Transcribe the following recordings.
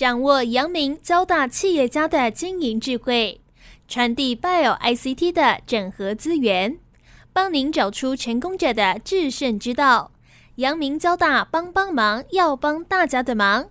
掌握阳明交大企业家的经营智慧，传递 Bio ICT 的整合资源，帮您找出成功者的制胜之道。阳明交大帮帮忙，要帮大家的忙。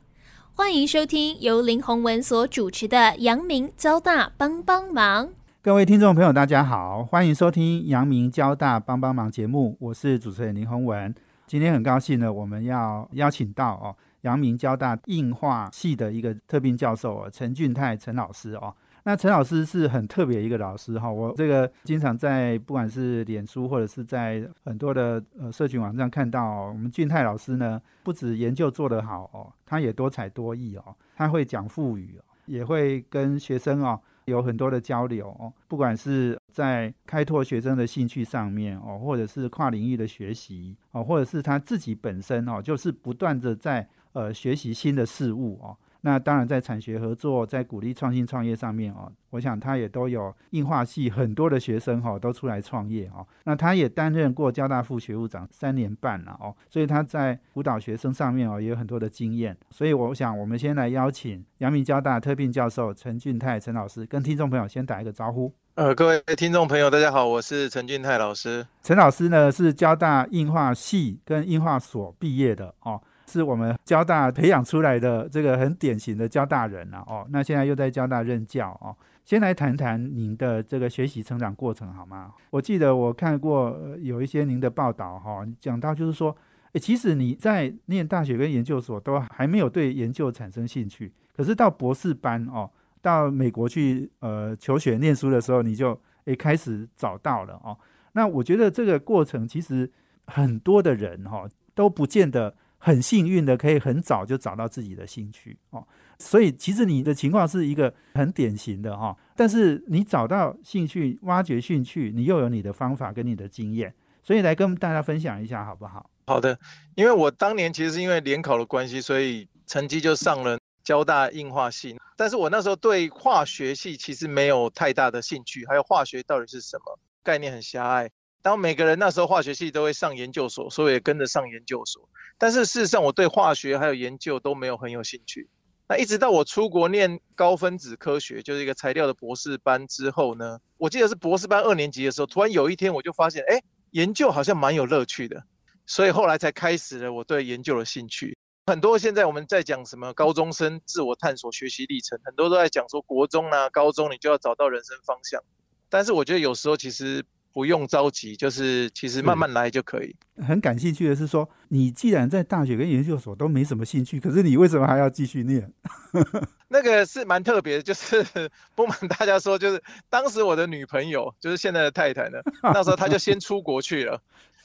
欢迎收听由林宏文所主持的《阳明交大帮帮忙》。各位听众朋友，大家好，欢迎收听《阳明交大帮帮忙》节目，我是主持人林宏文。今天很高兴呢，我们要邀请到哦，阳明交大硬化系的一个特聘教授哦，陈俊泰陈老师哦。那陈老师是很特别一个老师哈，我这个经常在不管是脸书或者是在很多的呃社群网站看到，我们俊泰老师呢，不止研究做得好哦，他也多才多艺哦，他会讲腹语，也会跟学生哦。有很多的交流哦，不管是在开拓学生的兴趣上面哦，或者是跨领域的学习哦，或者是他自己本身哦，就是不断的在呃学习新的事物哦。那当然，在产学合作、在鼓励创新创业上面哦，我想他也都有硬化系很多的学生哈，都出来创业哦。那他也担任过交大副学务长三年半了哦，所以他在辅导学生上面哦，也有很多的经验。所以我想，我们先来邀请阳明交大特聘教授陈俊泰陈老师，跟听众朋友先打一个招呼。呃，各位听众朋友，大家好，我是陈俊泰老师。陈老师呢是交大硬化系跟硬化所毕业的哦。是我们交大培养出来的这个很典型的交大人啊，哦，那现在又在交大任教哦。先来谈谈您的这个学习成长过程好吗？我记得我看过有一些您的报道哈，讲到就是说，诶，其实你在念大学跟研究所都还没有对研究产生兴趣，可是到博士班哦，到美国去呃求学念书的时候，你就诶开始找到了哦。那我觉得这个过程其实很多的人哈都不见得。很幸运的，可以很早就找到自己的兴趣哦，所以其实你的情况是一个很典型的哈。但是你找到兴趣、挖掘兴趣，你又有你的方法跟你的经验，所以来跟大家分享一下好不好？好的，因为我当年其实是因为联考的关系，所以成绩就上了交大硬化系。但是我那时候对化学系其实没有太大的兴趣，还有化学到底是什么概念很狭隘。当每个人那时候化学系都会上研究所，所以也跟着上研究所。但是事实上，我对化学还有研究都没有很有兴趣。那一直到我出国念高分子科学，就是一个材料的博士班之后呢，我记得是博士班二年级的时候，突然有一天我就发现，哎，研究好像蛮有乐趣的。所以后来才开始了我对研究的兴趣。很多现在我们在讲什么高中生自我探索学习历程，很多都在讲说国中啊、高中你就要找到人生方向。但是我觉得有时候其实。不用着急，就是其实慢慢来就可以。很感兴趣的是说，你既然在大学跟研究所都没什么兴趣，可是你为什么还要继续念？那个是蛮特别的，就是 不瞒大家说，就是当时我的女朋友，就是现在的太太呢，那时候她就先出国去了。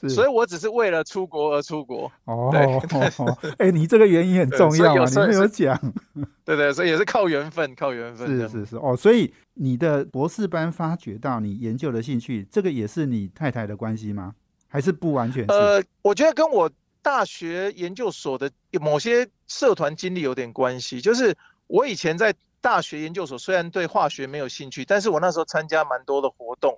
所以，我只是为了出国而出国。哦，哎，你这个原因很重要啊，你没有讲。对对，所以也是靠缘分，靠缘分。是是是，哦，所以你的博士班发掘到你研究的兴趣，这个也是你太太的关系吗？还是不完全是？呃，我觉得跟我大学研究所的某些社团经历有点关系。就是我以前在大学研究所，虽然对化学没有兴趣，但是我那时候参加蛮多的活动。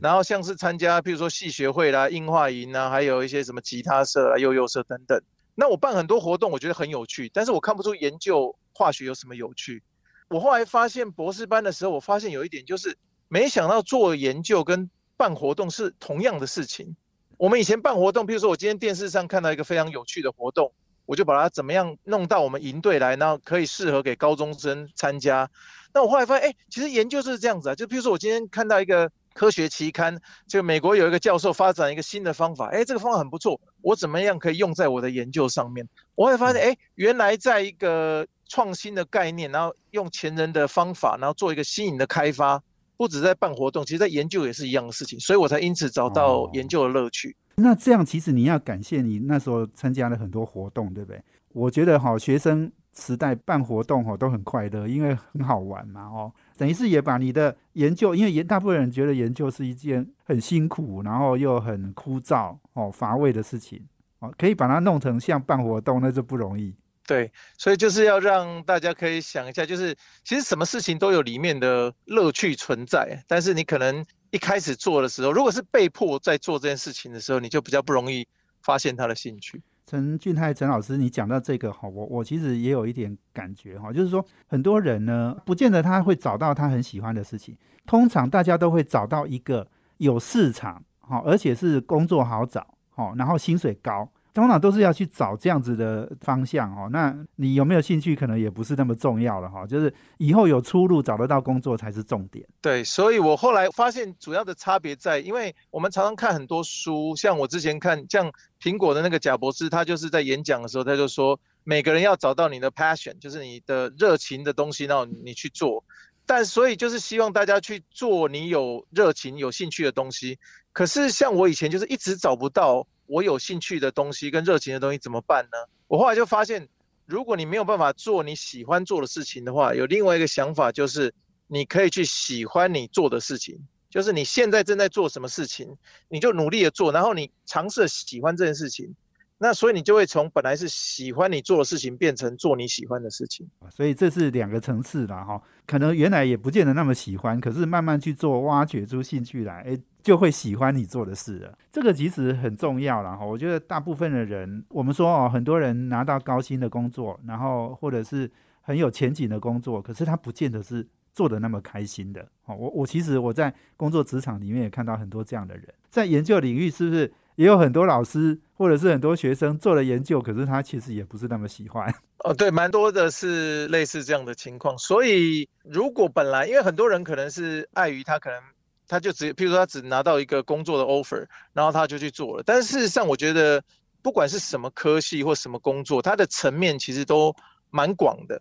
然后像是参加，譬如说系学会啦、硬化营啊，还有一些什么吉他社啊、幼幼社等等。那我办很多活动，我觉得很有趣，但是我看不出研究化学有什么有趣。我后来发现博士班的时候，我发现有一点就是，没想到做研究跟办活动是同样的事情。我们以前办活动，譬如说我今天电视上看到一个非常有趣的活动，我就把它怎么样弄到我们营队来，然后可以适合给高中生参加。那我后来发现，哎，其实研究是这样子啊，就譬如说我今天看到一个。科学期刊，就美国有一个教授发展一个新的方法，哎，这个方法很不错，我怎么样可以用在我的研究上面？我会发现，哎，原来在一个创新的概念，然后用前人的方法，然后做一个新颖的开发，不止在办活动，其实在研究也是一样的事情，所以我才因此找到研究的乐趣。那这样，其实你要感谢你那时候参加了很多活动，对不对？我觉得哈，学生时代办活动哈都很快乐，因为很好玩嘛，哦。等于是也把你的研究，因为研大部分人觉得研究是一件很辛苦，然后又很枯燥哦乏味的事情哦，可以把它弄成像办活动，那就不容易。对，所以就是要让大家可以想一下，就是其实什么事情都有里面的乐趣存在，但是你可能一开始做的时候，如果是被迫在做这件事情的时候，你就比较不容易发现他的兴趣。陈俊泰陈老师，你讲到这个哈，我我其实也有一点感觉哈，就是说很多人呢，不见得他会找到他很喜欢的事情，通常大家都会找到一个有市场哈，而且是工作好找哈，然后薪水高。通常都是要去找这样子的方向哦，那你有没有兴趣，可能也不是那么重要了哈。就是以后有出路，找得到工作才是重点。对，所以我后来发现主要的差别在，因为我们常常看很多书，像我之前看像苹果的那个贾博士，他就是在演讲的时候，他就说每个人要找到你的 passion，就是你的热情的东西，然后你去做。但所以就是希望大家去做你有热情、有兴趣的东西。可是像我以前就是一直找不到。我有兴趣的东西跟热情的东西怎么办呢？我后来就发现，如果你没有办法做你喜欢做的事情的话，有另外一个想法，就是你可以去喜欢你做的事情，就是你现在正在做什么事情，你就努力的做，然后你尝试喜欢这件事情。那所以你就会从本来是喜欢你做的事情，变成做你喜欢的事情。所以这是两个层次了哈，可能原来也不见得那么喜欢，可是慢慢去做，挖掘出兴趣来，诶，就会喜欢你做的事了。这个其实很重要了哈。我觉得大部分的人，我们说哦，很多人拿到高薪的工作，然后或者是很有前景的工作，可是他不见得是做的那么开心的。哦，我我其实我在工作职场里面也看到很多这样的人，在研究领域是不是？也有很多老师或者是很多学生做了研究，可是他其实也不是那么喜欢。哦，对，蛮多的是类似这样的情况。所以如果本来，因为很多人可能是碍于他可能他就只，譬如说他只拿到一个工作的 offer，然后他就去做了。但事实上，我觉得不管是什么科系或什么工作，它的层面其实都蛮广的。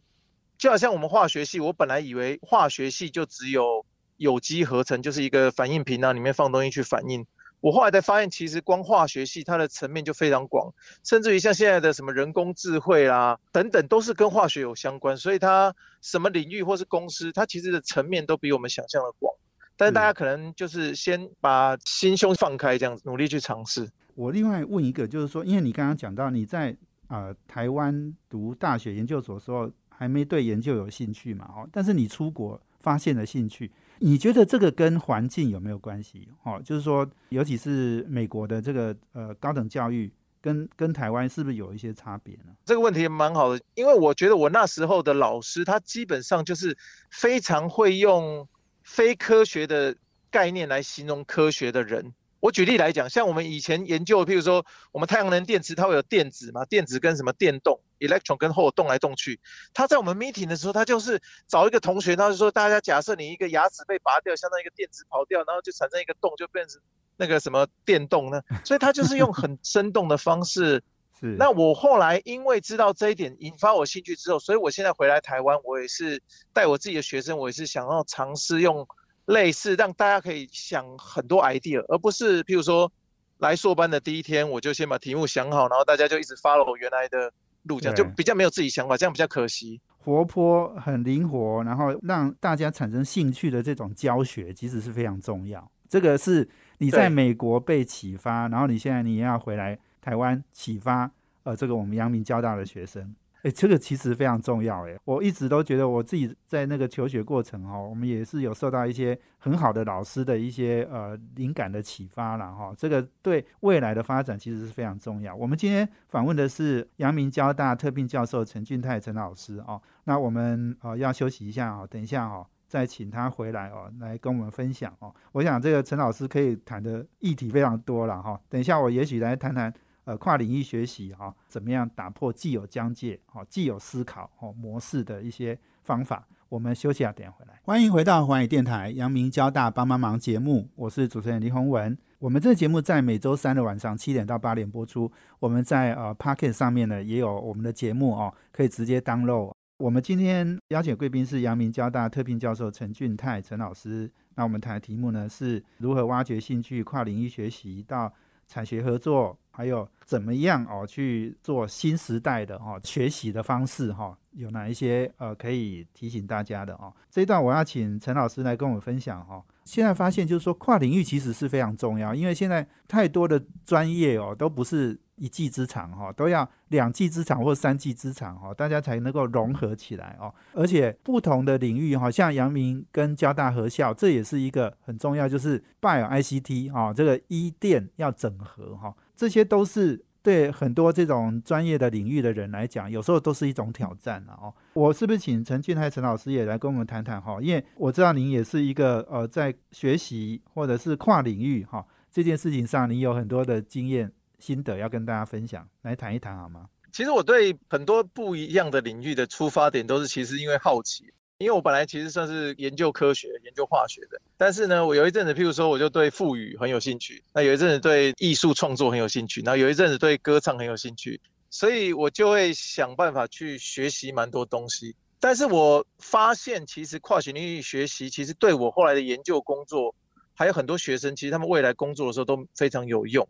就好像我们化学系，我本来以为化学系就只有有机合成，就是一个反应瓶啊，里面放东西去反应。我后来才发现，其实光化学系它的层面就非常广，甚至于像现在的什么人工智慧啦等等，都是跟化学有相关。所以它什么领域或是公司，它其实的层面都比我们想象的广。但是大家可能就是先把心胸放开，这样子努力去尝试。我另外问一个，就是说，因为你刚刚讲到你在啊台湾读大学研究所的时候，还没对研究有兴趣嘛？哦，但是你出国发现了兴趣。你觉得这个跟环境有没有关系？哦，就是说，尤其是美国的这个呃高等教育，跟跟台湾是不是有一些差别呢？这个问题蛮好的，因为我觉得我那时候的老师，他基本上就是非常会用非科学的概念来形容科学的人。我举例来讲，像我们以前研究，譬如说我们太阳能电池，它会有电子嘛？电子跟什么电动，electron 跟 hole 动来动去。他在我们 meeting 的时候，他就是找一个同学，他就说，大家假设你一个牙齿被拔掉，相当于一个电池跑掉，然后就产生一个洞，就变成那个什么电动呢？所以他就是用很生动的方式。是。那我后来因为知道这一点，引发我兴趣之后，所以我现在回来台湾，我也是带我自己的学生，我也是想要尝试用。类似让大家可以想很多 idea，而不是譬如说来硕班的第一天我就先把题目想好，然后大家就一直 follow 原来的路，这样就比较没有自己想法，这样比较可惜。活泼很灵活，然后让大家产生兴趣的这种教学，其实是非常重要。这个是你在美国被启发，然后你现在你要回来台湾启发，呃，这个我们阳明交大的学生。哎，这个其实非常重要哎！我一直都觉得我自己在那个求学过程哦，我们也是有受到一些很好的老师的一些呃灵感的启发了哈。这个对未来的发展其实是非常重要。我们今天访问的是阳明交大特聘教授陈俊泰陈老师哦。那我们呃要休息一下哦，等一下哦再请他回来哦来跟我们分享哦。我想这个陈老师可以谈的议题非常多了哈。等一下我也许来谈谈。呃，跨领域学习哈，怎么样打破既有疆界、哈既有思考哦模式的一些方法？我们休息下，等下回来。欢迎回到环宇电台阳明交大帮帮忙节目，我是主持人李宏文。我们这个节目在每周三的晚上七点到八点播出。我们在呃 Pocket 上面呢也有我们的节目哦，可以直接 download。我们今天邀请贵宾是阳明交大特聘教授陈俊泰陈老师。那我们谈的题目呢是如何挖掘兴趣、跨领域学习到产学合作。还有怎么样哦去做新时代的哦学习的方式哈？有哪一些呃可以提醒大家的哦？这一段我要请陈老师来跟我们分享哈。现在发现就是说跨领域其实是非常重要，因为现在太多的专业哦都不是。一技之长哈，都要两技之长或三技之长哈，大家才能够融合起来哦。而且不同的领域哈，像阳明跟交大合校，这也是一个很重要，就是 Bio ICT 哈，这个一电要整合哈，这些都是对很多这种专业的领域的人来讲，有时候都是一种挑战了哦。我是不是请陈俊泰陈老师也来跟我们谈谈哈？因为我知道您也是一个呃，在学习或者是跨领域哈这件事情上，你有很多的经验心得要跟大家分享，来谈一谈好吗？其实我对很多不一样的领域的出发点都是其实因为好奇。因为我本来其实算是研究科学、研究化学的，但是呢，我有一阵子，譬如说，我就对腹语很有兴趣，那有一阵子对艺术创作很有兴趣，然后有一阵子对歌唱很有兴趣，所以我就会想办法去学习蛮多东西。但是我发现，其实跨学领域学习，其实对我后来的研究工作，还有很多学生，其实他们未来工作的时候都非常有用。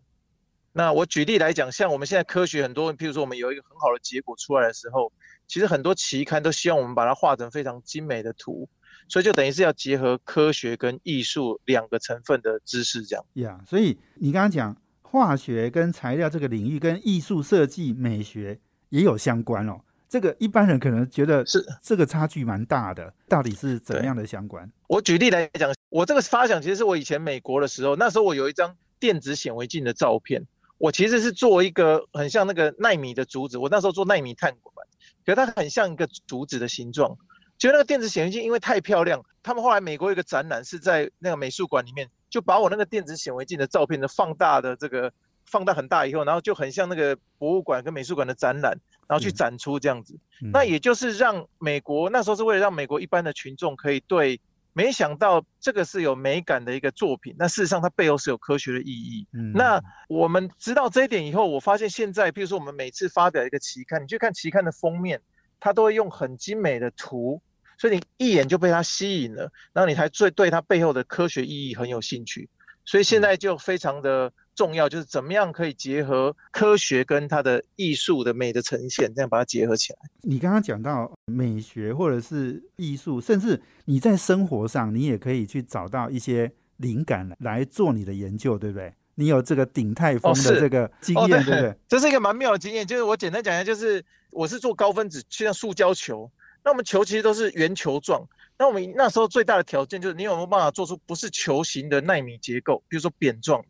那我举例来讲，像我们现在科学很多，譬如说我们有一个很好的结果出来的时候。其实很多期刊都希望我们把它画成非常精美的图，所以就等于是要结合科学跟艺术两个成分的知识这样。呀，所以你刚刚讲化学跟材料这个领域跟艺术设计美学也有相关哦。这个一般人可能觉得是这个差距蛮大的，到底是怎么样的相关？我举例来讲，我这个发想其实是我以前美国的时候，那时候我有一张电子显微镜的照片，我其实是做一个很像那个纳米的竹子，我那时候做纳米碳管。可它很像一个竹子的形状，就那个电子显微镜因为太漂亮，他们后来美国有个展览是在那个美术馆里面，就把我那个电子显微镜的照片的放大的这个放大很大以后，然后就很像那个博物馆跟美术馆的展览，然后去展出这样子。那也就是让美国那时候是为了让美国一般的群众可以对。没想到这个是有美感的一个作品，那事实上它背后是有科学的意义。嗯，那我们知道这一点以后，我发现现在，比如说我们每次发表一个期刊，你去看期刊的封面，它都会用很精美的图，所以你一眼就被它吸引了，然后你才最对它背后的科学意义很有兴趣。所以现在就非常的。重要就是怎么样可以结合科学跟它的艺术的美的呈现，这样把它结合起来。你刚刚讲到美学或者是艺术，甚至你在生活上，你也可以去找到一些灵感来做你的研究，对不对？你有这个鼎泰丰的这个经验，对不对？这是一个蛮妙的经验，就是我简单讲一下，就是我是做高分子，就像塑胶球，那我们球其实都是圆球状，那我们那时候最大的条件就是你有没有办法做出不是球形的纳米结构，比如说扁状。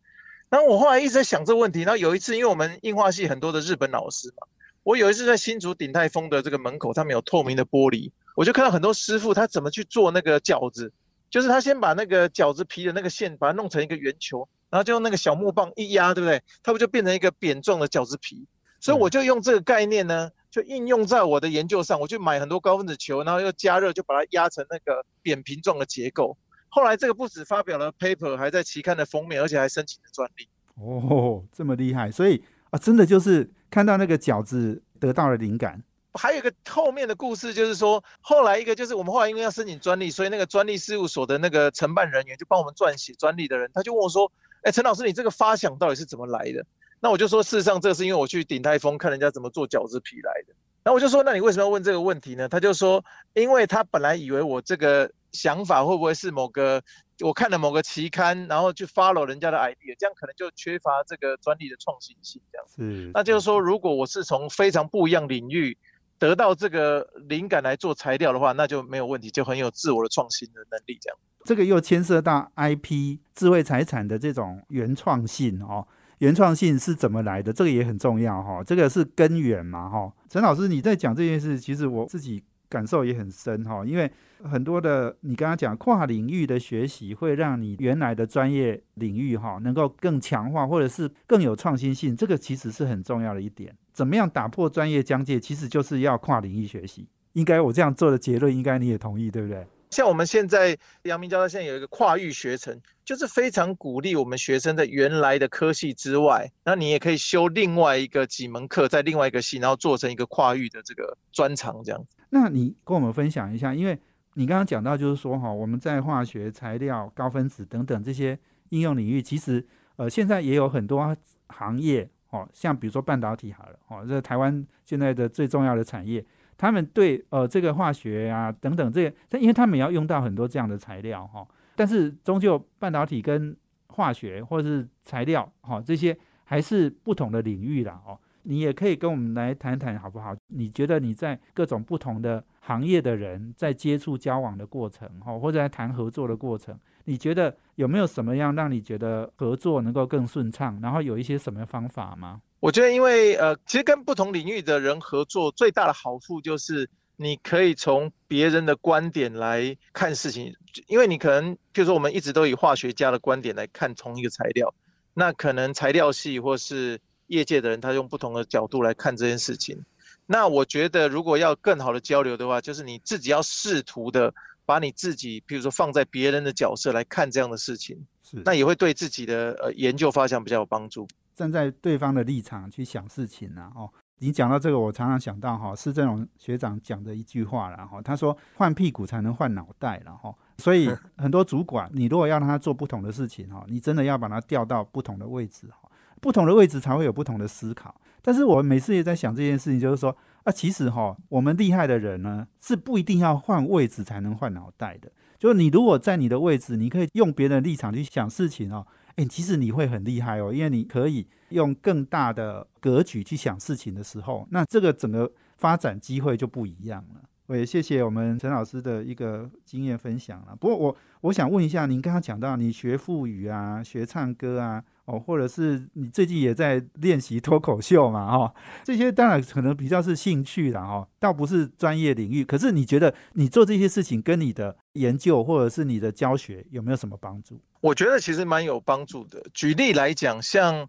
然后我后来一直在想这个问题。然后有一次，因为我们硬化系很多的日本老师嘛，我有一次在新竹鼎泰丰的这个门口，他们有透明的玻璃，我就看到很多师傅他怎么去做那个饺子，就是他先把那个饺子皮的那个馅把它弄成一个圆球，然后就用那个小木棒一压，对不对？它不就变成一个扁状的饺子皮？所以我就用这个概念呢，就应用在我的研究上，我去买很多高分子球，然后又加热，就把它压成那个扁平状的结构。后来这个不止发表了 paper，还在期刊的封面，而且还申请了专利。哦，这么厉害！所以啊，真的就是看到那个饺子得到了灵感。还有一个后面的故事，就是说后来一个就是我们后来因为要申请专利，所以那个专利事务所的那个承办人员就帮我们撰写专利的人，他就问我说：“哎，陈老师，你这个发想到底是怎么来的？”那我就说，事实上这是因为我去鼎泰丰看人家怎么做饺子皮来的。然后我就说：“那你为什么要问这个问题呢？”他就说：“因为他本来以为我这个。”想法会不会是某个我看了某个期刊，然后去 follow 人家的 idea，这样可能就缺乏这个专利的创新性，这样是。那就是说，如果我是从非常不一样领域得到这个灵感来做材料的话，那就没有问题，就很有自我的创新的能力，这样。这个又牵涉到 IP 智慧财产的这种原创性哦，原创性是怎么来的？这个也很重要哈，这个是根源嘛哈。陈老师你在讲这件事，其实我自己感受也很深哈，因为。很多的，你刚刚讲跨领域的学习，会让你原来的专业领域哈能够更强化，或者是更有创新性。这个其实是很重要的一点。怎么样打破专业疆界，其实就是要跨领域学习。应该我这样做的结论，应该你也同意，对不对？像我们现在阳明交大现在有一个跨域学程，就是非常鼓励我们学生在原来的科系之外，那你也可以修另外一个几门课，在另外一个系，然后做成一个跨域的这个专长这样子。那你跟我们分享一下，因为。你刚刚讲到，就是说哈，我们在化学材料、高分子等等这些应用领域，其实呃现在也有很多行业哦，像比如说半导体好了哦，这台湾现在的最重要的产业，他们对呃这个化学啊等等这些，但因为他们要用到很多这样的材料哈，但是终究半导体跟化学或是材料哈这些还是不同的领域啦哦。你也可以跟我们来谈谈好不好？你觉得你在各种不同的行业的人在接触交往的过程，哈，或者在谈合作的过程，你觉得有没有什么样让你觉得合作能够更顺畅？然后有一些什么方法吗？我觉得，因为呃，其实跟不同领域的人合作，最大的好处就是你可以从别人的观点来看事情。因为你可能，譬如说，我们一直都以化学家的观点来看同一个材料，那可能材料系或是业界的人，他用不同的角度来看这件事情。那我觉得，如果要更好的交流的话，就是你自己要试图的把你自己，譬如说放在别人的角色来看这样的事情，是那也会对自己的呃研究发想比较有帮助。站在对方的立场去想事情啊，哦，你讲到这个，我常常想到哈，施正荣学长讲的一句话然后他说换屁股才能换脑袋然后，所以 很多主管，你如果要让他做不同的事情哈，你真的要把他调到不同的位置哈，不同的位置才会有不同的思考。但是我每次也在想这件事情，就是说啊，其实哈，我们厉害的人呢，是不一定要换位置才能换脑袋的。就是你如果在你的位置，你可以用别人的立场去想事情哦。哎，其实你会很厉害哦，因为你可以用更大的格局去想事情的时候，那这个整个发展机会就不一样了。我也谢谢我们陈老师的一个经验分享了。不过我我想问一下，您刚刚讲到你学副语啊，学唱歌啊。哦，或者是你最近也在练习脱口秀嘛？哈，这些当然可能比较是兴趣啦哈，倒不是专业领域。可是你觉得你做这些事情跟你的研究或者是你的教学有没有什么帮助？我觉得其实蛮有帮助的。举例来讲，像。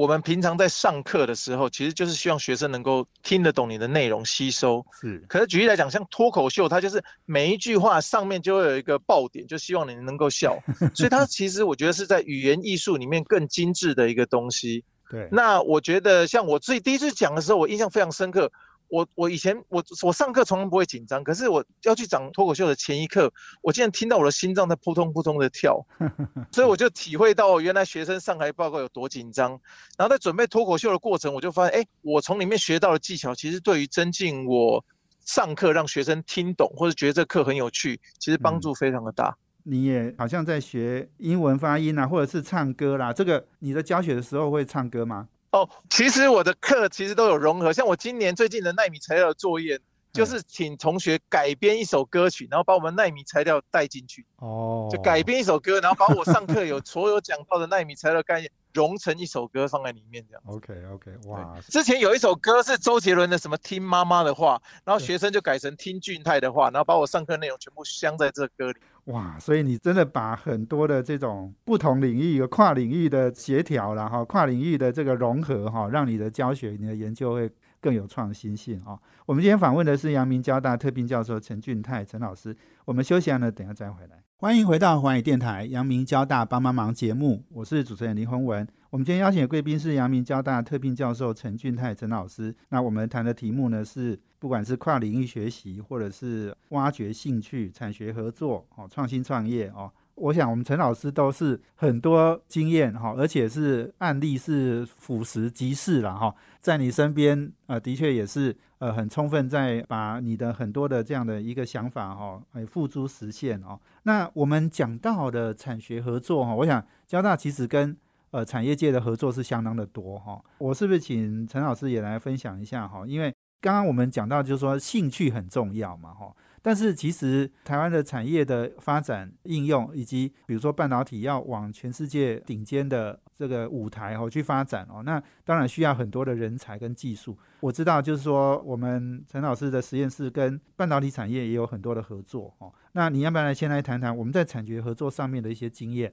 我们平常在上课的时候，其实就是希望学生能够听得懂你的内容，吸收。是。可是举例来讲，像脱口秀，它就是每一句话上面就会有一个爆点，就希望你能够笑。所以它其实我觉得是在语言艺术里面更精致的一个东西。对。那我觉得像我自己第一次讲的时候，我印象非常深刻。我我以前我我上课从来不会紧张，可是我要去讲脱口秀的前一刻，我竟然听到我的心脏在扑通扑通的跳，所以我就体会到原来学生上台报告有多紧张。然后在准备脱口秀的过程，我就发现，哎，我从里面学到的技巧，其实对于增进我上课让学生听懂或者觉得这课很有趣，其实帮助非常的大。你也好像在学英文发音啊，或者是唱歌啦，这个你的教学的时候会唱歌吗？哦，其实我的课其实都有融合，像我今年最近的纳米材料的作业，就是请同学改编一首歌曲，然后把我们纳米材料带进去。哦，就改编一首歌，然后把我上课有所有讲到的纳米材料概念融成一首歌放在里面，这样。OK OK，哇，之前有一首歌是周杰伦的什么听妈妈的话，然后学生就改成听俊泰的话，然后把我上课内容全部镶在这歌里。哇，所以你真的把很多的这种不同领域、跨领域的协调然后跨领域的这个融合哈，让你的教学、你的研究会更有创新性啊。我们今天访问的是阳明交大特聘教授陈俊泰陈老师。我们休息了，等下再回来。欢迎回到华语电台阳明交大帮帮忙节目，我是主持人林宏文。我们今天邀请的贵宾是阳明交大特聘教授陈俊泰陈老师。那我们谈的题目呢是，不管是跨领域学习，或者是挖掘兴趣、产学合作、哦创新创业哦，我想我们陈老师都是很多经验哈，而且是案例是俯拾即是了哈，在你身边呃，的确也是呃很充分在把你的很多的这样的一个想法哈，哎付诸实现哦。那我们讲到的产学合作哈，我想交大其实跟呃，产业界的合作是相当的多哈，我是不是请陈老师也来分享一下哈？因为刚刚我们讲到就是说兴趣很重要嘛哈，但是其实台湾的产业的发展应用，以及比如说半导体要往全世界顶尖的这个舞台哦去发展哦，那当然需要很多的人才跟技术。我知道就是说我们陈老师的实验室跟半导体产业也有很多的合作哦，那你要不要来先来谈谈我们在产学合作上面的一些经验？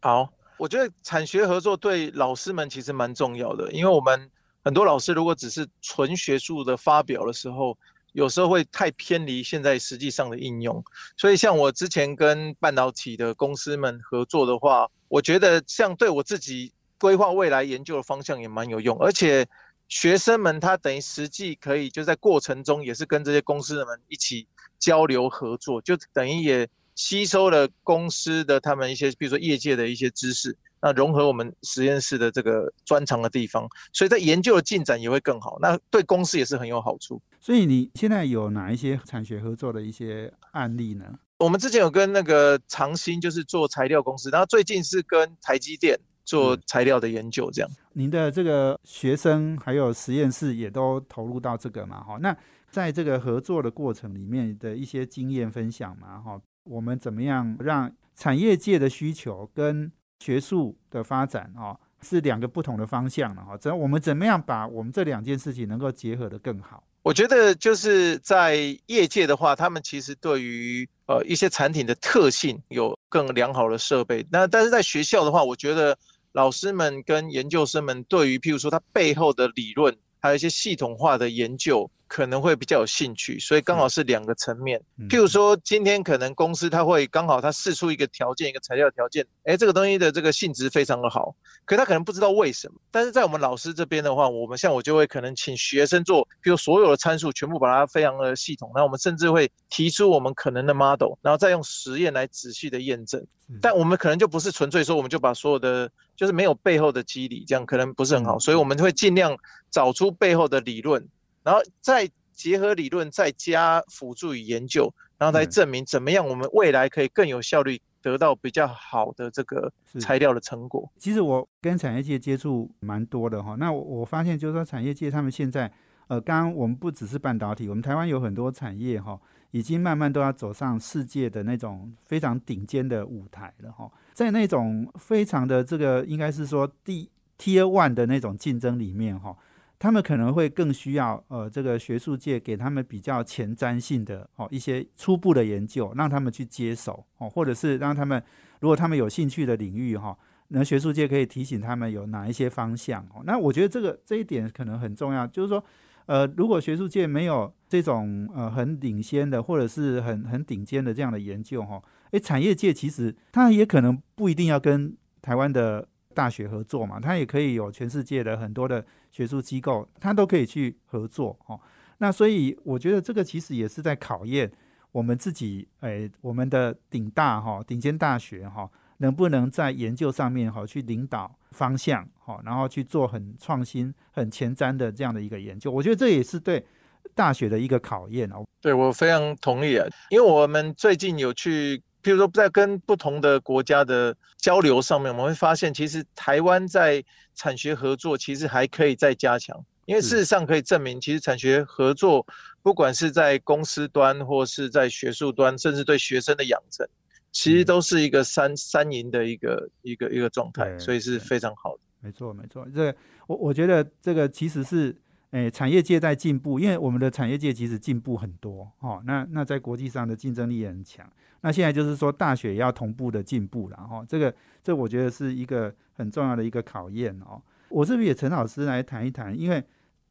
好。我觉得产学合作对老师们其实蛮重要的，因为我们很多老师如果只是纯学术的发表的时候，有时候会太偏离现在实际上的应用。所以像我之前跟半导体的公司们合作的话，我觉得像对我自己规划未来研究的方向也蛮有用，而且学生们他等于实际可以就在过程中也是跟这些公司的们一起交流合作，就等于也。吸收了公司的他们一些，比如说业界的一些知识，那融合我们实验室的这个专长的地方，所以在研究的进展也会更好。那对公司也是很有好处。所以你现在有哪一些产学合作的一些案例呢？我们之前有跟那个长兴，就是做材料公司，然后最近是跟台积电做材料的研究，这样。您的这个学生还有实验室也都投入到这个嘛？哈，那在这个合作的过程里面的一些经验分享嘛？哈。我们怎么样让产业界的需求跟学术的发展啊是两个不同的方向了哈。只要我们怎么样把我们这两件事情能够结合的更好？我觉得就是在业界的话，他们其实对于呃一些产品的特性有更良好的设备。那但是在学校的话，我觉得老师们跟研究生们对于譬如说它背后的理论，还有一些系统化的研究。可能会比较有兴趣，所以刚好是两个层面。譬如说，今天可能公司它会刚好它试出一个条件，一个材料条件，哎，这个东西的这个性质非常的好，可他可能不知道为什么。但是在我们老师这边的话，我们像我就会可能请学生做，比如所有的参数全部把它非常的系统，那我们甚至会提出我们可能的 model，然后再用实验来仔细的验证。但我们可能就不是纯粹说我们就把所有的就是没有背后的机理，这样可能不是很好，所以我们会尽量找出背后的理论。然后再结合理论，再加辅助与研究，然后来证明怎么样我们未来可以更有效率得到比较好的这个材料的成果。其实我跟产业界接触蛮多的哈，那我我发现就是说产业界他们现在，呃，刚刚我们不只是半导体，我们台湾有很多产业哈，已经慢慢都要走上世界的那种非常顶尖的舞台了哈，在那种非常的这个应该是说第 Tier One 的那种竞争里面哈。他们可能会更需要呃，这个学术界给他们比较前瞻性的哦一些初步的研究，让他们去接手哦，或者是让他们如果他们有兴趣的领域哈，那学术界可以提醒他们有哪一些方向哦。那我觉得这个这一点可能很重要，就是说呃，如果学术界没有这种呃很领先的或者是很很顶尖的这样的研究哈，诶，产业界其实他也可能不一定要跟台湾的。大学合作嘛，它也可以有全世界的很多的学术机构，它都可以去合作哦。那所以我觉得这个其实也是在考验我们自己，诶，我们的顶大哈、顶尖大学哈，能不能在研究上面哈去领导方向哈，然后去做很创新、很前瞻的这样的一个研究。我觉得这也是对大学的一个考验哦。对我非常同意啊，因为我们最近有去。譬如说，在跟不同的国家的交流上面，我们会发现，其实台湾在产学合作其实还可以再加强。因为事实上可以证明，其实产学合作，不管是在公司端或是在学术端，甚至对学生的养成，其实都是一个三三赢的一个一个一个状态，所以是非常好的。没错，没错。这我我觉得这个其实是。诶，产业界在进步，因为我们的产业界其实进步很多哦。那那在国际上的竞争力也很强。那现在就是说，大学也要同步的进步了哈。这个这我觉得是一个很重要的一个考验哦。我这边也陈老师来谈一谈，因为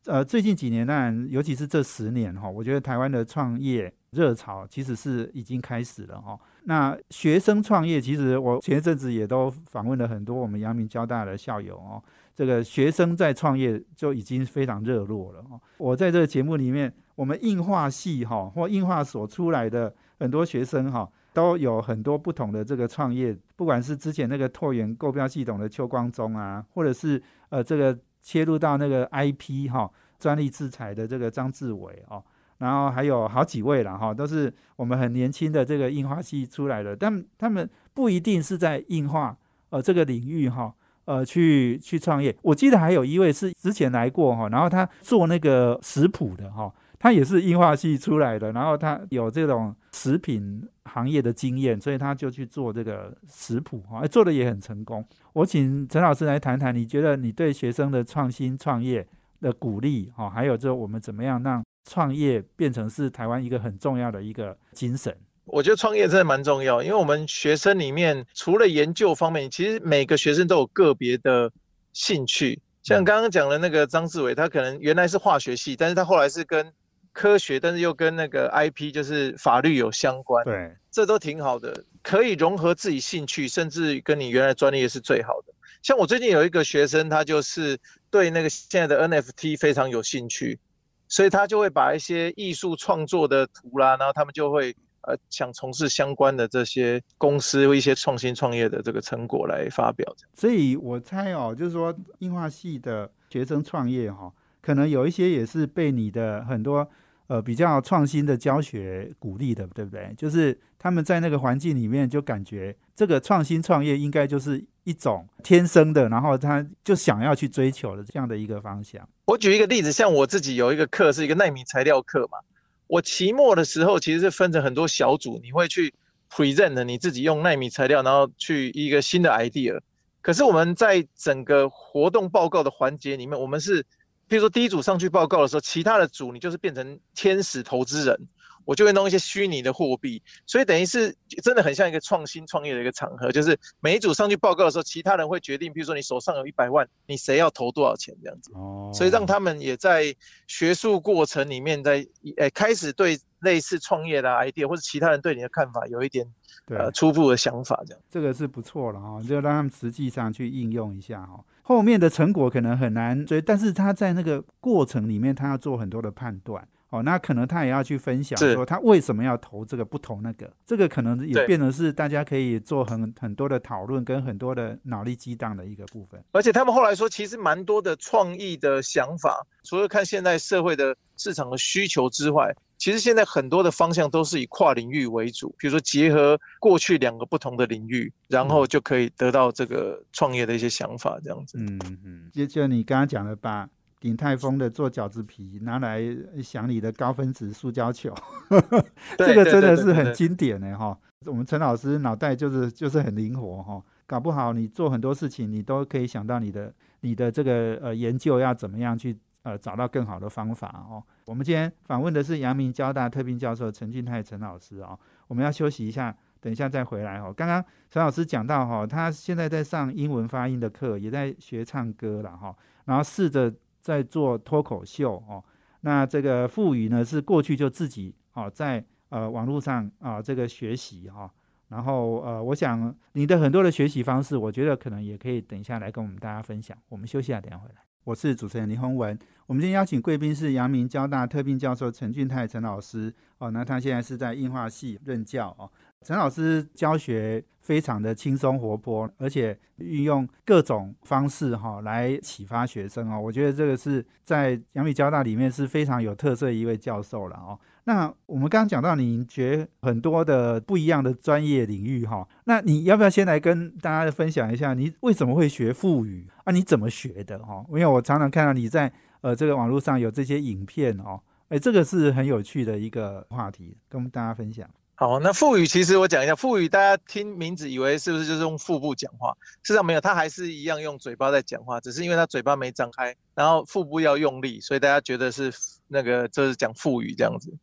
呃最近几年，当然尤其是这十年哈，我觉得台湾的创业热潮其实是已经开始了哈。那学生创业，其实我前一阵子也都访问了很多我们阳明交大的校友哦。这个学生在创业就已经非常热络了哈。我在这个节目里面，我们硬化系哈或硬化所出来的很多学生哈，都有很多不同的这个创业，不管是之前那个拓元购标系统的邱光忠啊，或者是呃这个切入到那个 IP 哈专利制裁的这个张志伟哦，然后还有好几位了哈，都是我们很年轻的这个印花系出来的，但他们不一定是在印化呃这个领域哈。呃，去去创业，我记得还有一位是之前来过哈，然后他做那个食谱的哈，他也是硬化系出来的，然后他有这种食品行业的经验，所以他就去做这个食谱哈，做的也很成功。我请陈老师来谈谈，你觉得你对学生的创新创业的鼓励哈，还有就我们怎么样让创业变成是台湾一个很重要的一个精神？我觉得创业真的蛮重要，因为我们学生里面除了研究方面，其实每个学生都有个别的兴趣。像刚刚讲的那个张志伟，他可能原来是化学系，但是他后来是跟科学，但是又跟那个 IP 就是法律有相关。对，这都挺好的，可以融合自己兴趣，甚至跟你原来专业是最好的。像我最近有一个学生，他就是对那个现在的 NFT 非常有兴趣，所以他就会把一些艺术创作的图啦，然后他们就会。呃，想从事相关的这些公司一些创新创业的这个成果来发表，所以我猜哦，就是说，硬化系的学生创业哈，可能有一些也是被你的很多呃比较创新的教学鼓励的，对不对？就是他们在那个环境里面就感觉这个创新创业应该就是一种天生的，然后他就想要去追求的这样的一个方向。我举一个例子，像我自己有一个课是一个纳米材料课嘛。我期末的时候其实是分成很多小组，你会去 present 你自己用纳米材料，然后去一个新的 idea。可是我们在整个活动报告的环节里面，我们是，比如说第一组上去报告的时候，其他的组你就是变成天使投资人。我就会弄一些虚拟的货币，所以等于是真的很像一个创新创业的一个场合，就是每一组上去报告的时候，其他人会决定，譬如说你手上有一百万，你谁要投多少钱这样子。哦。所以让他们也在学术过程里面，在诶开始对类似创业的 idea 或者其他人对你的看法有一点呃初步的想法这样。这个是不错了哈，就让他们实际上去应用一下哈。后面的成果可能很难追，但是他在那个过程里面，他要做很多的判断。哦，那可能他也要去分享，说他为什么要投这个不投那个，这个可能也变成是大家可以做很很多的讨论，跟很多的脑力激荡的一个部分。而且他们后来说，其实蛮多的创意的想法，除了看现在社会的市场的需求之外，其实现在很多的方向都是以跨领域为主，比如说结合过去两个不同的领域，然后就可以得到这个创业的一些想法，这样子。嗯嗯，就就你刚刚讲的把。鼎泰丰的做饺子皮拿来想你的高分子塑胶球，这个真的是很经典的哈。我们陈老师脑袋就是就是很灵活哈，搞不好你做很多事情，你都可以想到你的你的这个呃研究要怎么样去呃找到更好的方法哦。我们今天访问的是阳明交大特聘教授陈俊泰陈老师哦。我们要休息一下，等一下再回来哦。刚刚陈老师讲到哈，他现在在上英文发音的课，也在学唱歌了哈，然后试着。在做脱口秀哦，那这个富语呢是过去就自己哦在呃网络上啊这个学习哈，然后呃我想你的很多的学习方式，我觉得可能也可以等一下来跟我们大家分享。我们休息一下，等下回来。我是主持人林宏文，我们今天邀请贵宾是阳明交大特聘教授陈俊泰陈老师哦，那他现在是在硬化系任教哦。陈老师教学非常的轻松活泼，而且运用各种方式哈来启发学生哦。我觉得这个是在阳明交大里面是非常有特色一位教授了哦。那我们刚刚讲到你学很多的不一样的专业领域哈，那你要不要先来跟大家分享一下你为什么会学腹语啊？你怎么学的哈？因为我常常看到你在呃这个网络上有这些影片哦，哎，这个是很有趣的一个话题，跟大家分享。好，那腹语其实我讲一下，腹语大家听名字以为是不是就是用腹部讲话？事实上没有，他还是一样用嘴巴在讲话，只是因为他嘴巴没张开，然后腹部要用力，所以大家觉得是那个就是讲腹语这样子。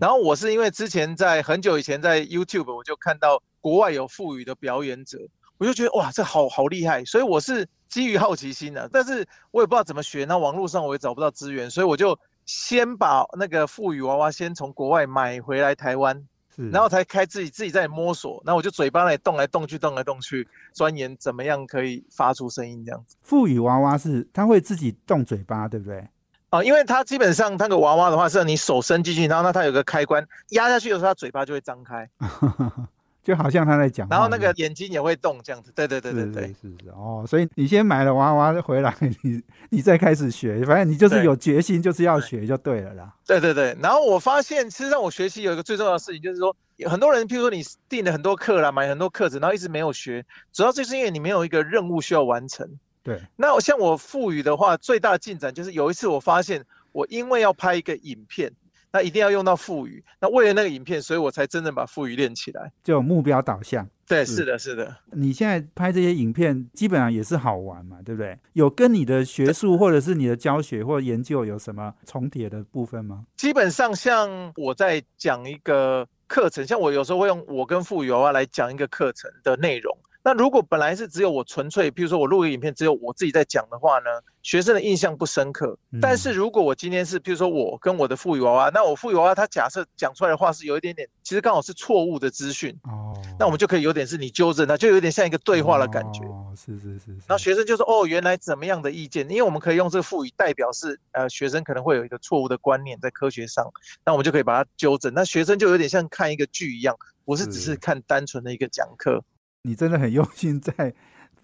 然后我是因为之前在很久以前在 YouTube 我就看到国外有腹语的表演者，我就觉得哇，这好好厉害，所以我是基于好奇心的，但是我也不知道怎么学，那网络上我也找不到资源，所以我就先把那个腹语娃娃先从国外买回来台湾。然后才开自己自己在摸索，然后我就嘴巴那里动来动去，动来动去，钻研怎么样可以发出声音这样子。赋予娃娃是它会自己动嘴巴，对不对？啊，因为它基本上那个娃娃的话是你手伸进去，然后呢它有个开关，压下去的时候，它嘴巴就会张开。就好像他在讲，然后那个眼睛也会动，这样子。对对对对对，是是哦。所以你先买了娃娃回来，你 你再开始学，反正你就是有决心，就是要学就对了啦。对对对。然后我发现，其实让我学习有一个最重要的事情，就是说，很多人，譬如说你订了很多课啦，买很多课程，然后一直没有学，主要就是因为你没有一个任务需要完成。对。那像我赋予的话，最大的进展就是有一次我发现，我因为要拍一个影片。那一定要用到腹语，那为了那个影片，所以我才真正把腹语练起来，就目标导向。对，是的，是的。你现在拍这些影片，基本上也是好玩嘛，对不对？有跟你的学术或者是你的教学或研究有什么重叠的部分吗？基本上，像我在讲一个课程，像我有时候会用我跟富游啊来讲一个课程的内容。那如果本来是只有我纯粹，譬如说我录个影片，只有我自己在讲的话呢，学生的印象不深刻。但是如果我今天是，譬如说我跟我的富语娃娃，那我富语娃娃他假设讲出来的话是有一点点，其实刚好是错误的资讯哦，那我们就可以有点是你纠正他，就有点像一个对话的感觉。哦，是是是。然后学生就说哦，原来怎么样的意见？因为我们可以用这个富语代表是呃学生可能会有一个错误的观念在科学上，那我们就可以把它纠正。那学生就有点像看一个剧一样，不是只是看单纯的一个讲课。你真的很用心在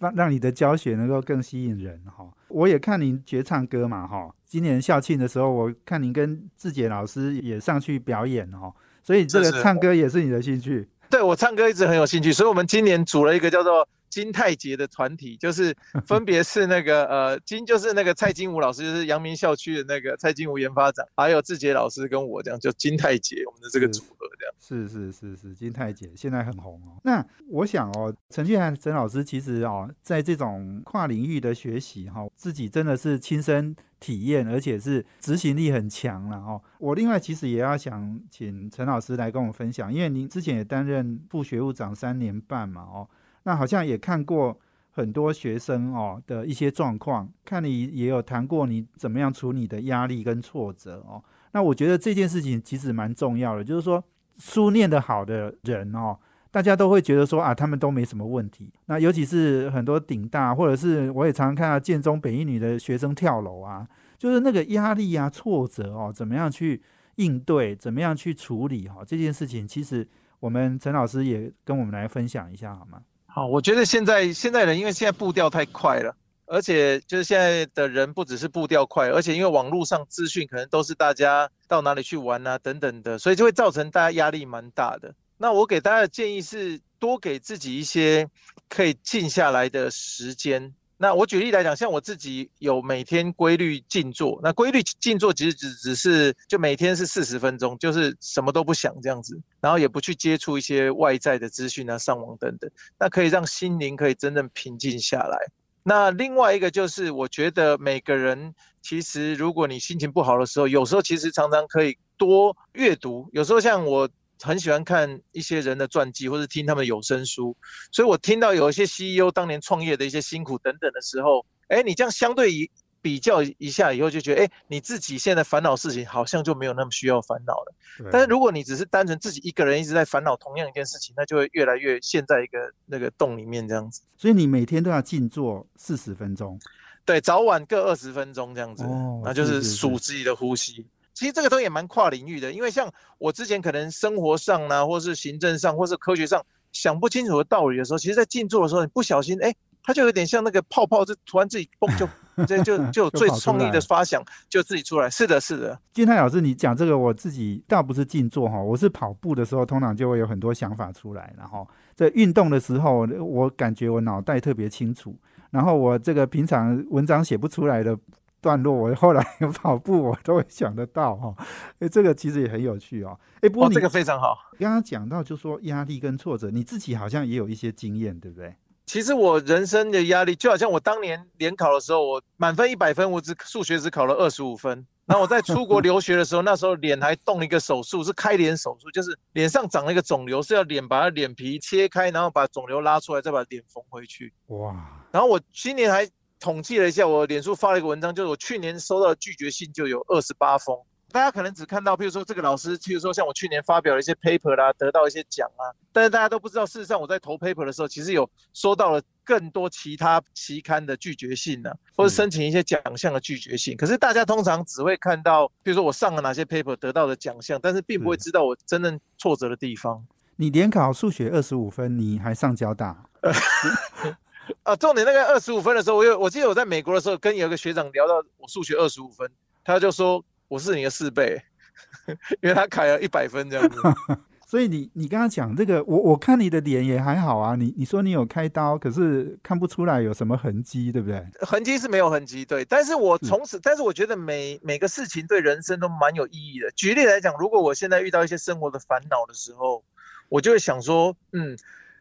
让让你的教学能够更吸引人哈。我也看您学唱歌嘛哈。今年校庆的时候，我看您跟志杰老师也上去表演哈。所以这个唱歌也是你的兴趣。对我唱歌一直很有兴趣，所以我们今年组了一个叫做金泰杰的团体，就是 分别是那个呃金就是那个蔡金武老师，就是阳明校区的那个蔡金武研发长，还有志杰老师跟我这样，就金泰杰我们的这个组合这样。是是是是，金泰杰现在很红哦。那我想哦，陈俊涵陈老师其实哦，在这种跨领域的学习哈，自己真的是亲身体验，而且是执行力很强了哦。我另外其实也要想请陈老师来跟我分享，因为您之前也担任副学务长三年半嘛哦，那好像也看过很多学生哦的一些状况，看你也有谈过你怎么样处理的压力跟挫折哦。那我觉得这件事情其实蛮重要的，就是说。书念得好的人哦，大家都会觉得说啊，他们都没什么问题。那尤其是很多顶大，或者是我也常常看到建中、北一女的学生跳楼啊，就是那个压力啊、挫折哦，怎么样去应对，怎么样去处理哈？这件事情其实我们陈老师也跟我们来分享一下好吗？好，我觉得现在现在人因为现在步调太快了。而且就是现在的人不只是步调快，而且因为网络上资讯可能都是大家到哪里去玩啊等等的，所以就会造成大家压力蛮大的。那我给大家的建议是多给自己一些可以静下来的时间。那我举例来讲，像我自己有每天规律静坐，那规律静坐其实只只是就每天是四十分钟，就是什么都不想这样子，然后也不去接触一些外在的资讯啊、上网等等，那可以让心灵可以真正平静下来。那另外一个就是，我觉得每个人其实，如果你心情不好的时候，有时候其实常常可以多阅读。有时候像我很喜欢看一些人的传记，或者听他们有声书，所以我听到有一些 CEO 当年创业的一些辛苦等等的时候，哎，你这样相对于。比较一下以后就觉得，哎，你自己现在烦恼事情好像就没有那么需要烦恼了。但是如果你只是单纯自己一个人一直在烦恼同样一件事情，那就会越来越陷在一个那个洞里面这样子。所以你每天都要静坐四十分钟，对，早晚各二十分钟这样子，那就是数自己的呼吸。其实这个都也蛮跨领域的，因为像我之前可能生活上呢，或是行政上，或是科学上想不清楚的道理的时候，其实在静坐的时候，你不小心，哎。它就有点像那个泡泡，就突然自己蹦就，这就 就有最创意的发想就自己出来。是的，是的。金泰老师，你讲这个，我自己倒不是静坐哈，我是跑步的时候，通常就会有很多想法出来。然后在运动的时候，我感觉我脑袋特别清楚。然后我这个平常文章写不出来的段落，我后来跑步我都会想得到哈。哎，这个其实也很有趣哦。哎，不过这个非常好。刚刚讲到就说压力跟挫折，你自己好像也有一些经验，对不对？其实我人生的压力就好像我当年联考的时候，我满分一百分，我只数学只考了二十五分。然后我在出国留学的时候，那时候脸还动了一个手术，是开脸手术，就是脸上长了一个肿瘤，是要脸把它脸皮切开，然后把肿瘤拉出来，再把脸缝回去。哇！然后我今年还统计了一下，我脸书发了一个文章，就是我去年收到的拒绝信就有二十八封。大家可能只看到，譬如说这个老师，譬如说像我去年发表了一些 paper 啦，得到一些奖啊，但是大家都不知道，事实上我在投 paper 的时候，其实有收到了更多其他期刊的拒绝信呢，或者申请一些奖项的拒绝信。可是大家通常只会看到，比如说我上了哪些 paper 得到的奖项，但是并不会知道我真正挫折的地方。你联考数学二十五分，你还上交大？啊，重点那个二十五分的时候，我有我记得我在美国的时候，跟有一个学长聊到我数学二十五分，他就说。我是你的四倍，因为他砍了一百分这样子。所以你你刚刚讲这个，我我看你的脸也还好啊。你你说你有开刀，可是看不出来有什么痕迹，对不对？痕迹是没有痕迹，对。但是我从此，但是我觉得每每个事情对人生都蛮有意义的。举例来讲，如果我现在遇到一些生活的烦恼的时候，我就会想说，嗯。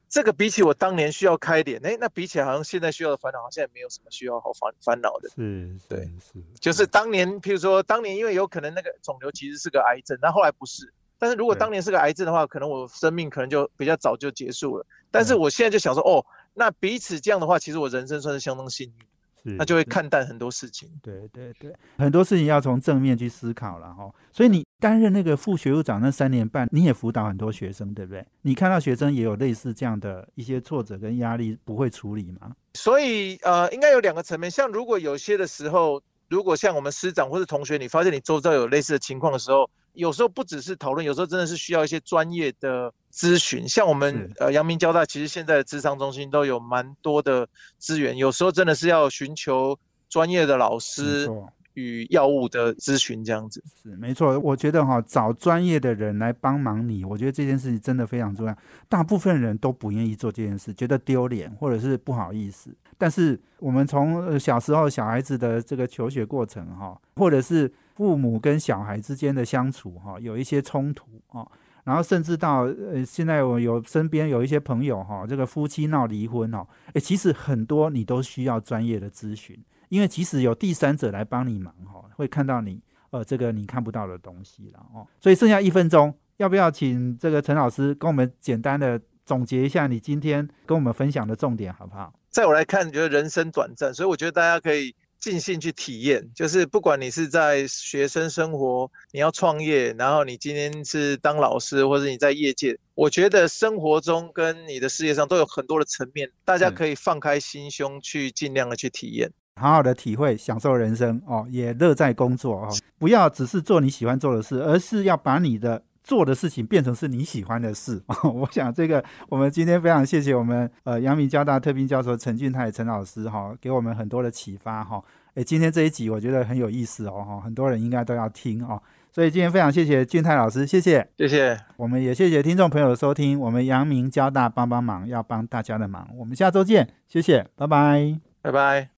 这个比起我当年需要开点，哎，那比起来好像现在需要的烦恼好像也没有什么需要好烦烦恼的。是，对，是，就是当年，譬如说当年，因为有可能那个肿瘤其实是个癌症，那后来不是。但是如果当年是个癌症的话，可能我生命可能就比较早就结束了。但是我现在就想说，哦，那彼此这样的话，其实我人生算是相当幸运。那就会看淡很多事情。对对对，很多事情要从正面去思考了哈。所以你担任那个副学务长那三年半，你也辅导很多学生，对不对？你看到学生也有类似这样的一些挫折跟压力，不会处理吗？所以呃，应该有两个层面。像如果有些的时候，如果像我们师长或是同学，你发现你周遭有类似的情况的时候，有时候不只是讨论，有时候真的是需要一些专业的。咨询像我们呃阳明交大，其实现在的智商中心都有蛮多的资源，有时候真的是要寻求专业的老师与药物的咨询这样子。是没错，我觉得哈，找专业的人来帮忙你，我觉得这件事情真的非常重要。大部分人都不愿意做这件事，觉得丢脸或者是不好意思。但是我们从小时候小孩子的这个求学过程哈，或者是父母跟小孩之间的相处哈，有一些冲突啊。然后甚至到呃，现在我有身边有一些朋友哈，这个夫妻闹离婚哦，诶，其实很多你都需要专业的咨询，因为即使有第三者来帮你忙哈，会看到你呃这个你看不到的东西了哦。所以剩下一分钟，要不要请这个陈老师跟我们简单的总结一下你今天跟我们分享的重点好不好？在我来看，觉得人生短暂，所以我觉得大家可以。尽兴去体验，就是不管你是在学生生活，你要创业，然后你今天是当老师，或者你在业界，我觉得生活中跟你的事业上都有很多的层面，大家可以放开心胸去尽量的去体验，好好的体会，享受人生哦，也乐在工作哦，不要只是做你喜欢做的事，而是要把你的。做的事情变成是你喜欢的事，我想这个我们今天非常谢谢我们呃阳明交大特聘教授陈俊泰陈老师哈，给我们很多的启发哈。诶，今天这一集我觉得很有意思哦哈，很多人应该都要听哦。所以今天非常谢谢俊泰老师，谢谢谢谢，我们也谢谢听众朋友的收听，我们阳明交大帮帮忙要帮大家的忙，我们下周见，谢谢，拜拜，拜拜。